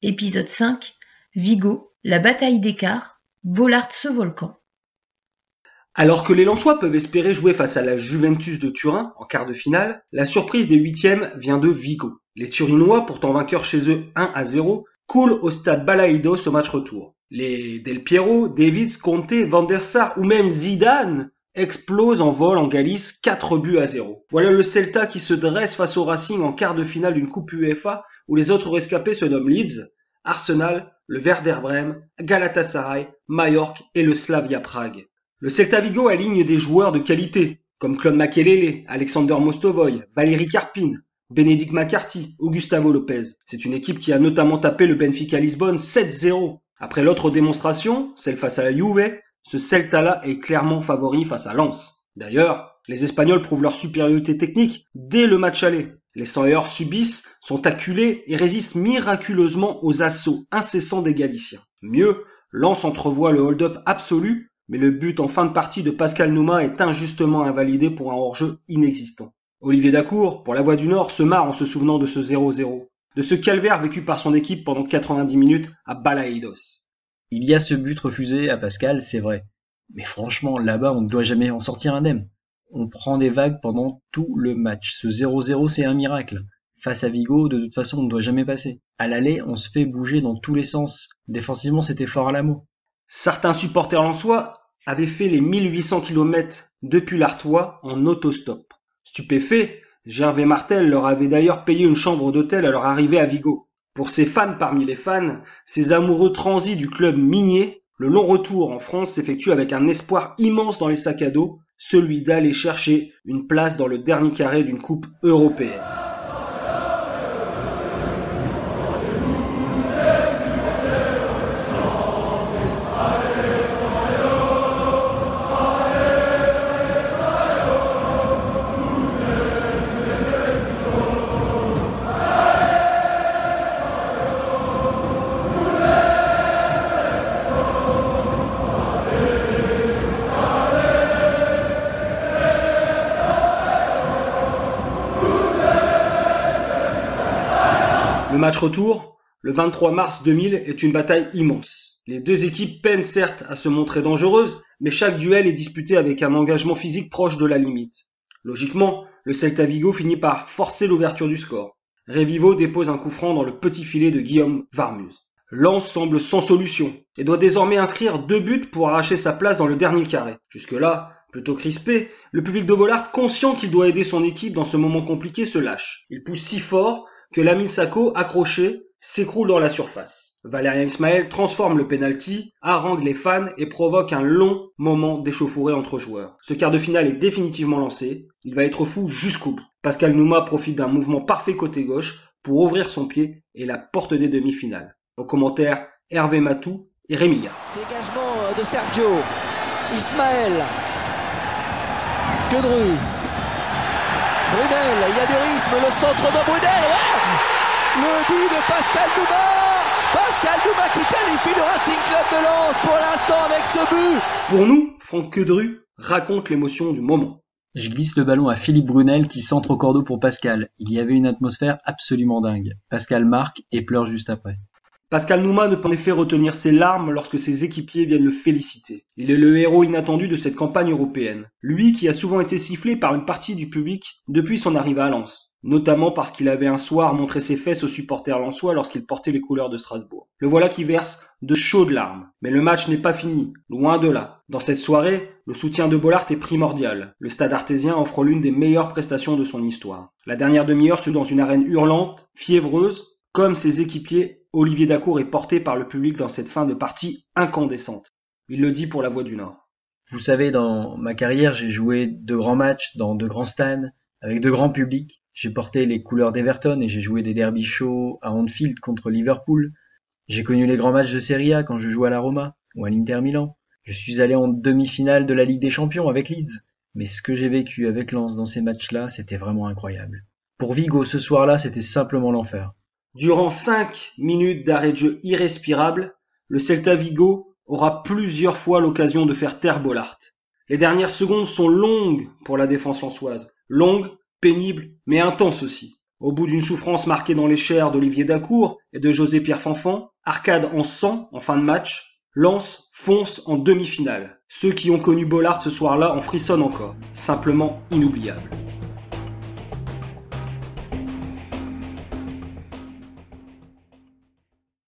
Épisode 5 Vigo, la bataille d'écart, Bollard ce volcan. Alors que les Lensois peuvent espérer jouer face à la Juventus de Turin en quart de finale, la surprise des huitièmes vient de Vigo. Les Turinois, pourtant vainqueurs chez eux 1 à 0, coulent au stade Balaidos au match retour. Les Del Piero, Davids, Conte, Van ou même Zidane explosent en vol en Galice 4 buts à 0. Voilà le Celta qui se dresse face au Racing en quart de finale d'une Coupe UEFA où les autres rescapés se nomment Leeds, Arsenal, le Werder Bremen, Galatasaray, Majorque et le Slavia Prague. Le Celta Vigo aligne des joueurs de qualité, comme Claude Makelele, Alexander Mostovoy, Valérie Carpin, Bénédicte McCarthy ou Gustavo Lopez. C'est une équipe qui a notamment tapé le Benfica Lisbonne 7-0. Après l'autre démonstration, celle face à la Juve, ce Celta-là est clairement favori face à Lens. D'ailleurs, les Espagnols prouvent leur supériorité technique dès le match aller. Les Sanyers subissent, sont acculés et résistent miraculeusement aux assauts incessants des Galiciens. Mieux, Lens entrevoit le hold-up absolu mais le but en fin de partie de Pascal Nouma est injustement invalidé pour un hors-jeu inexistant. Olivier Dacour, pour la Voix du Nord, se marre en se souvenant de ce 0-0, de ce calvaire vécu par son équipe pendant 90 minutes à Balaïdos. Il y a ce but refusé à Pascal, c'est vrai. Mais franchement, là-bas, on ne doit jamais en sortir indemne. On prend des vagues pendant tout le match. Ce 0-0, c'est un miracle. Face à Vigo, de toute façon, on ne doit jamais passer. À l'aller, on se fait bouger dans tous les sens. Défensivement, c'était fort à l'amour. Certains supporters en soi avaient fait les 1800 km depuis l'Artois en autostop. Stupéfait, Gervais Martel leur avait d'ailleurs payé une chambre d'hôtel à leur arrivée à Vigo. Pour ces fans parmi les fans, ces amoureux transis du club minier, le long retour en France s'effectue avec un espoir immense dans les sacs à dos, celui d'aller chercher une place dans le dernier carré d'une coupe européenne. Le match retour, le 23 mars 2000, est une bataille immense. Les deux équipes peinent certes à se montrer dangereuses, mais chaque duel est disputé avec un engagement physique proche de la limite. Logiquement, le Celta Vigo finit par forcer l'ouverture du score. Revivo dépose un coup franc dans le petit filet de Guillaume Varmuse. Lens semble sans solution et doit désormais inscrire deux buts pour arracher sa place dans le dernier carré. Jusque-là, plutôt crispé, le public de Bollard, conscient qu'il doit aider son équipe dans ce moment compliqué, se lâche. Il pousse si fort que Lamine Sacco, accroché, s'écroule dans la surface. Valérien Ismaël transforme le penalty, harangue les fans et provoque un long moment d'échauffourée entre joueurs. Ce quart de finale est définitivement lancé, il va être fou jusqu'au bout. Pascal Nouma profite d'un mouvement parfait côté gauche pour ouvrir son pied et la porte des demi-finales. Au commentaire, Hervé Matou et Rémi Dégagement de Sergio, Ismaël, Quedru, Brunel, il y a du rythme, le centre de Brunel, ouais le but de Pascal Douma Pascal Douma qui qualifie le Racing Club de Lens pour l'instant avec ce but Pour nous, Franck Quedru raconte l'émotion du moment. Je glisse le ballon à Philippe Brunel qui centre au cordeau pour Pascal. Il y avait une atmosphère absolument dingue. Pascal marque et pleure juste après. Pascal Nouma ne peut en effet retenir ses larmes lorsque ses équipiers viennent le féliciter. Il est le héros inattendu de cette campagne européenne. Lui qui a souvent été sifflé par une partie du public depuis son arrivée à Lens. Notamment parce qu'il avait un soir montré ses fesses aux supporters lensois lorsqu'il portait les couleurs de Strasbourg. Le voilà qui verse de chaudes larmes. Mais le match n'est pas fini, loin de là. Dans cette soirée, le soutien de Bollard est primordial. Le stade artésien offre l'une des meilleures prestations de son histoire. La dernière demi-heure se dans une arène hurlante, fiévreuse, comme ses équipiers Olivier Dacour est porté par le public dans cette fin de partie incandescente. Il le dit pour la Voix du Nord. Vous savez, dans ma carrière, j'ai joué de grands matchs dans de grands stades, avec de grands publics. J'ai porté les couleurs d'Everton et j'ai joué des derby chauds à Anfield contre Liverpool. J'ai connu les grands matchs de Serie A quand je jouais à la Roma ou à l'Inter Milan. Je suis allé en demi-finale de la Ligue des Champions avec Leeds. Mais ce que j'ai vécu avec Lens dans ces matchs-là, c'était vraiment incroyable. Pour Vigo, ce soir-là, c'était simplement l'enfer. Durant cinq minutes d'arrêt de jeu irrespirable, le Celta Vigo aura plusieurs fois l'occasion de faire taire Bollard. Les dernières secondes sont longues pour la défense lançoise. Longues, pénibles, mais intenses aussi. Au bout d'une souffrance marquée dans les chairs d'Olivier Dacour et de José Pierre Fanfan, Arcade en sang en fin de match, Lance fonce en demi-finale. Ceux qui ont connu Bollard ce soir-là en frissonnent encore. Simplement inoubliable.